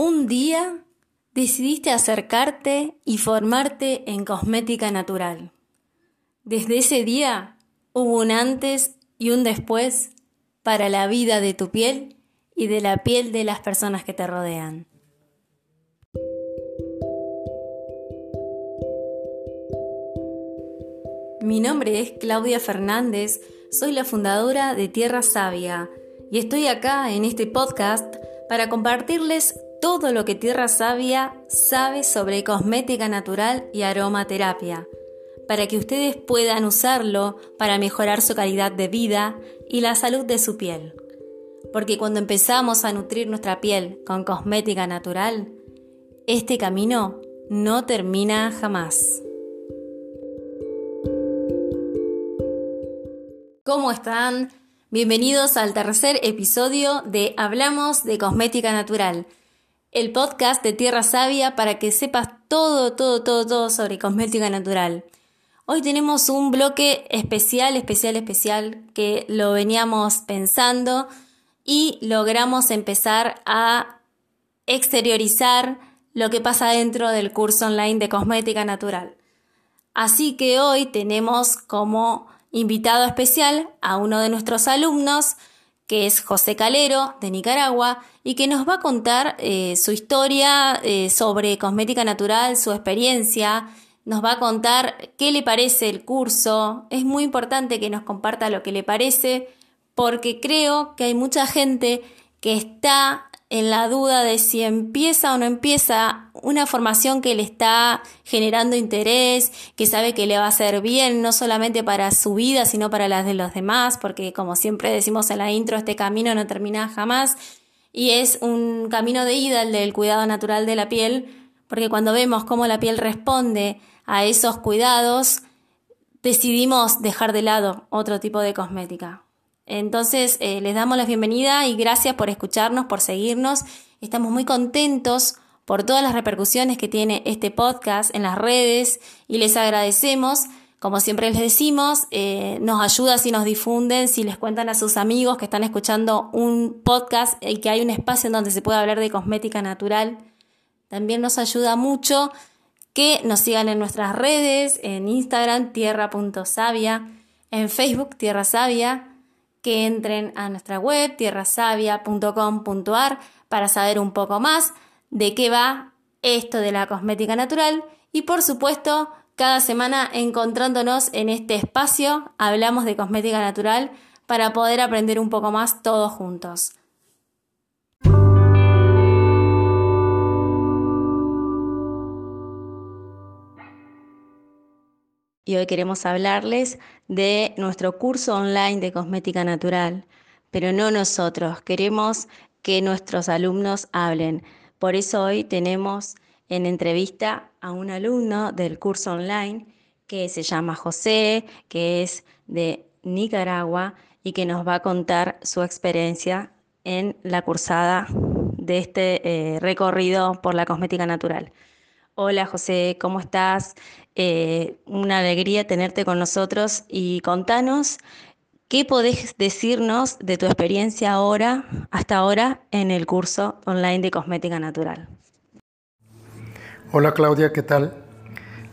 Un día decidiste acercarte y formarte en cosmética natural. Desde ese día hubo un antes y un después para la vida de tu piel y de la piel de las personas que te rodean. Mi nombre es Claudia Fernández, soy la fundadora de Tierra Sabia y estoy acá en este podcast para compartirles todo lo que Tierra Sabia sabe sobre cosmética natural y aromaterapia, para que ustedes puedan usarlo para mejorar su calidad de vida y la salud de su piel. Porque cuando empezamos a nutrir nuestra piel con cosmética natural, este camino no termina jamás. ¿Cómo están? Bienvenidos al tercer episodio de Hablamos de Cosmética Natural, el podcast de Tierra Sabia para que sepas todo, todo, todo, todo sobre cosmética natural. Hoy tenemos un bloque especial, especial, especial que lo veníamos pensando y logramos empezar a exteriorizar lo que pasa dentro del curso online de cosmética natural. Así que hoy tenemos como invitado especial a uno de nuestros alumnos, que es José Calero, de Nicaragua, y que nos va a contar eh, su historia eh, sobre cosmética natural, su experiencia, nos va a contar qué le parece el curso. Es muy importante que nos comparta lo que le parece, porque creo que hay mucha gente que está en la duda de si empieza o no empieza una formación que le está generando interés, que sabe que le va a hacer bien, no solamente para su vida, sino para las de los demás, porque como siempre decimos en la intro, este camino no termina jamás y es un camino de ida el del cuidado natural de la piel, porque cuando vemos cómo la piel responde a esos cuidados, decidimos dejar de lado otro tipo de cosmética. Entonces, eh, les damos la bienvenida y gracias por escucharnos, por seguirnos. Estamos muy contentos por todas las repercusiones que tiene este podcast en las redes y les agradecemos. Como siempre les decimos, eh, nos ayuda si nos difunden, si les cuentan a sus amigos que están escuchando un podcast y que hay un espacio en donde se puede hablar de cosmética natural. También nos ayuda mucho que nos sigan en nuestras redes, en Instagram, tierra.savia, en Facebook, Tierra Sabia, que entren a nuestra web tierrasavia.com.ar para saber un poco más de qué va esto de la cosmética natural y por supuesto cada semana encontrándonos en este espacio hablamos de cosmética natural para poder aprender un poco más todos juntos. Y hoy queremos hablarles de nuestro curso online de cosmética natural, pero no nosotros, queremos que nuestros alumnos hablen. Por eso hoy tenemos en entrevista a un alumno del curso online que se llama José, que es de Nicaragua y que nos va a contar su experiencia en la cursada de este eh, recorrido por la cosmética natural. Hola José, ¿cómo estás? Eh, una alegría tenerte con nosotros y contanos qué podés decirnos de tu experiencia ahora, hasta ahora, en el curso online de cosmética natural. Hola Claudia, ¿qué tal?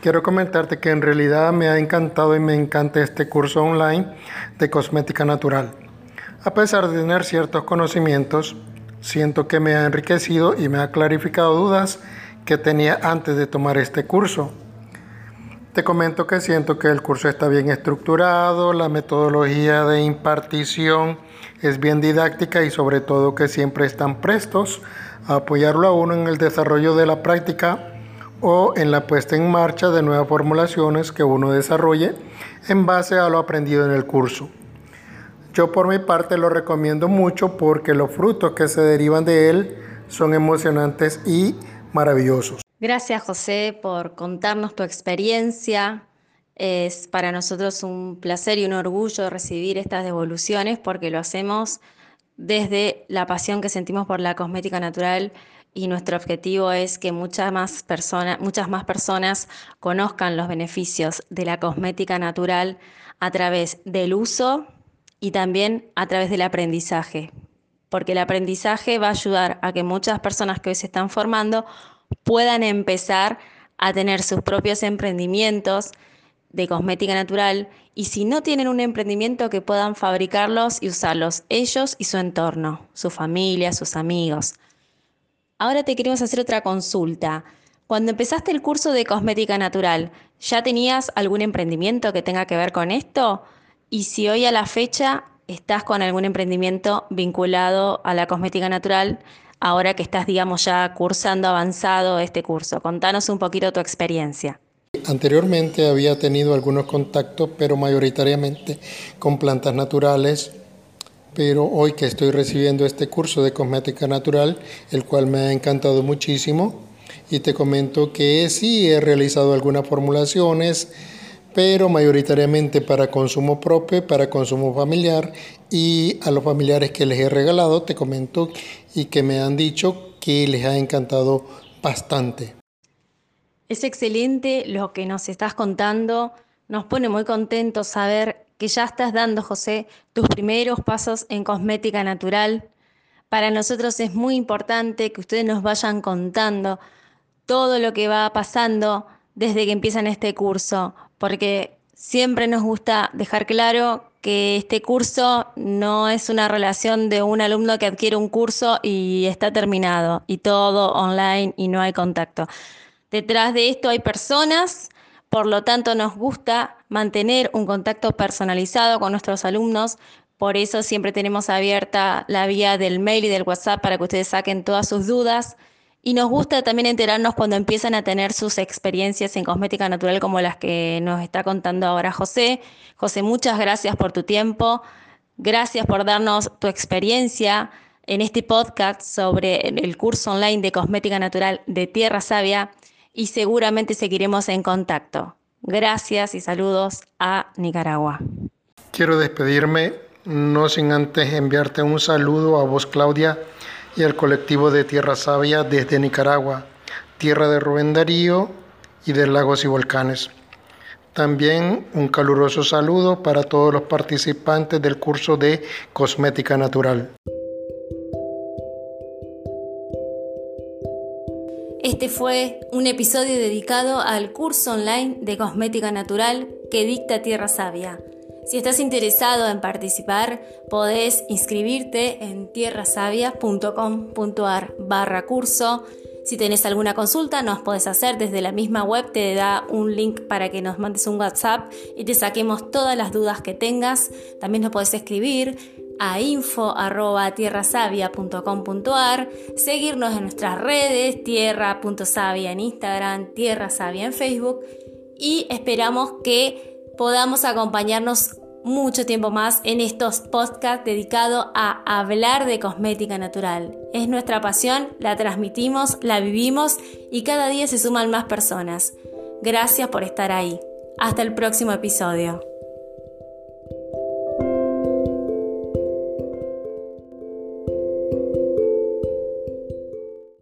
Quiero comentarte que en realidad me ha encantado y me encanta este curso online de cosmética natural. A pesar de tener ciertos conocimientos, siento que me ha enriquecido y me ha clarificado dudas que tenía antes de tomar este curso. Te comento que siento que el curso está bien estructurado, la metodología de impartición es bien didáctica y sobre todo que siempre están prestos a apoyarlo a uno en el desarrollo de la práctica o en la puesta en marcha de nuevas formulaciones que uno desarrolle en base a lo aprendido en el curso. Yo por mi parte lo recomiendo mucho porque los frutos que se derivan de él son emocionantes y maravillosos. Gracias José por contarnos tu experiencia. Es para nosotros un placer y un orgullo recibir estas devoluciones porque lo hacemos desde la pasión que sentimos por la cosmética natural y nuestro objetivo es que muchas más, muchas más personas conozcan los beneficios de la cosmética natural a través del uso y también a través del aprendizaje porque el aprendizaje va a ayudar a que muchas personas que hoy se están formando puedan empezar a tener sus propios emprendimientos de cosmética natural y si no tienen un emprendimiento que puedan fabricarlos y usarlos ellos y su entorno, su familia, sus amigos. Ahora te queremos hacer otra consulta. Cuando empezaste el curso de cosmética natural, ¿ya tenías algún emprendimiento que tenga que ver con esto? Y si hoy a la fecha estás con algún emprendimiento vinculado a la cosmética natural, ahora que estás, digamos, ya cursando avanzado este curso. Contanos un poquito tu experiencia. Anteriormente había tenido algunos contactos, pero mayoritariamente con plantas naturales, pero hoy que estoy recibiendo este curso de cosmética natural, el cual me ha encantado muchísimo, y te comento que sí he realizado algunas formulaciones, pero mayoritariamente para consumo propio, para consumo familiar y a los familiares que les he regalado, te comento y que me han dicho que les ha encantado bastante. Es excelente lo que nos estás contando. Nos pone muy contentos saber que ya estás dando, José, tus primeros pasos en cosmética natural. Para nosotros es muy importante que ustedes nos vayan contando todo lo que va pasando desde que empiezan este curso, porque siempre nos gusta dejar claro que este curso no es una relación de un alumno que adquiere un curso y está terminado y todo online y no hay contacto. Detrás de esto hay personas, por lo tanto nos gusta mantener un contacto personalizado con nuestros alumnos, por eso siempre tenemos abierta la vía del mail y del WhatsApp para que ustedes saquen todas sus dudas. Y nos gusta también enterarnos cuando empiezan a tener sus experiencias en cosmética natural como las que nos está contando ahora José. José, muchas gracias por tu tiempo. Gracias por darnos tu experiencia en este podcast sobre el curso online de cosmética natural de Tierra Sabia y seguramente seguiremos en contacto. Gracias y saludos a Nicaragua. Quiero despedirme, no sin antes enviarte un saludo a vos, Claudia, y al colectivo de Tierra Sabia desde Nicaragua, tierra de Rubén Darío y de lagos y volcanes. También un caluroso saludo para todos los participantes del curso de Cosmética Natural. Este fue un episodio dedicado al curso online de cosmética natural que dicta Tierra Sabia. Si estás interesado en participar, podés inscribirte en tierrasavia.com.ar barra curso. Si tenés alguna consulta, nos podés hacer desde la misma web, te da un link para que nos mandes un WhatsApp y te saquemos todas las dudas que tengas. También nos podés escribir a info.tierrasavia.com.ar, seguirnos en nuestras redes, tierra.savia en Instagram, Tierra Sabia en Facebook y esperamos que podamos acompañarnos mucho tiempo más en estos podcasts dedicados a hablar de cosmética natural. Es nuestra pasión, la transmitimos, la vivimos y cada día se suman más personas. Gracias por estar ahí. Hasta el próximo episodio.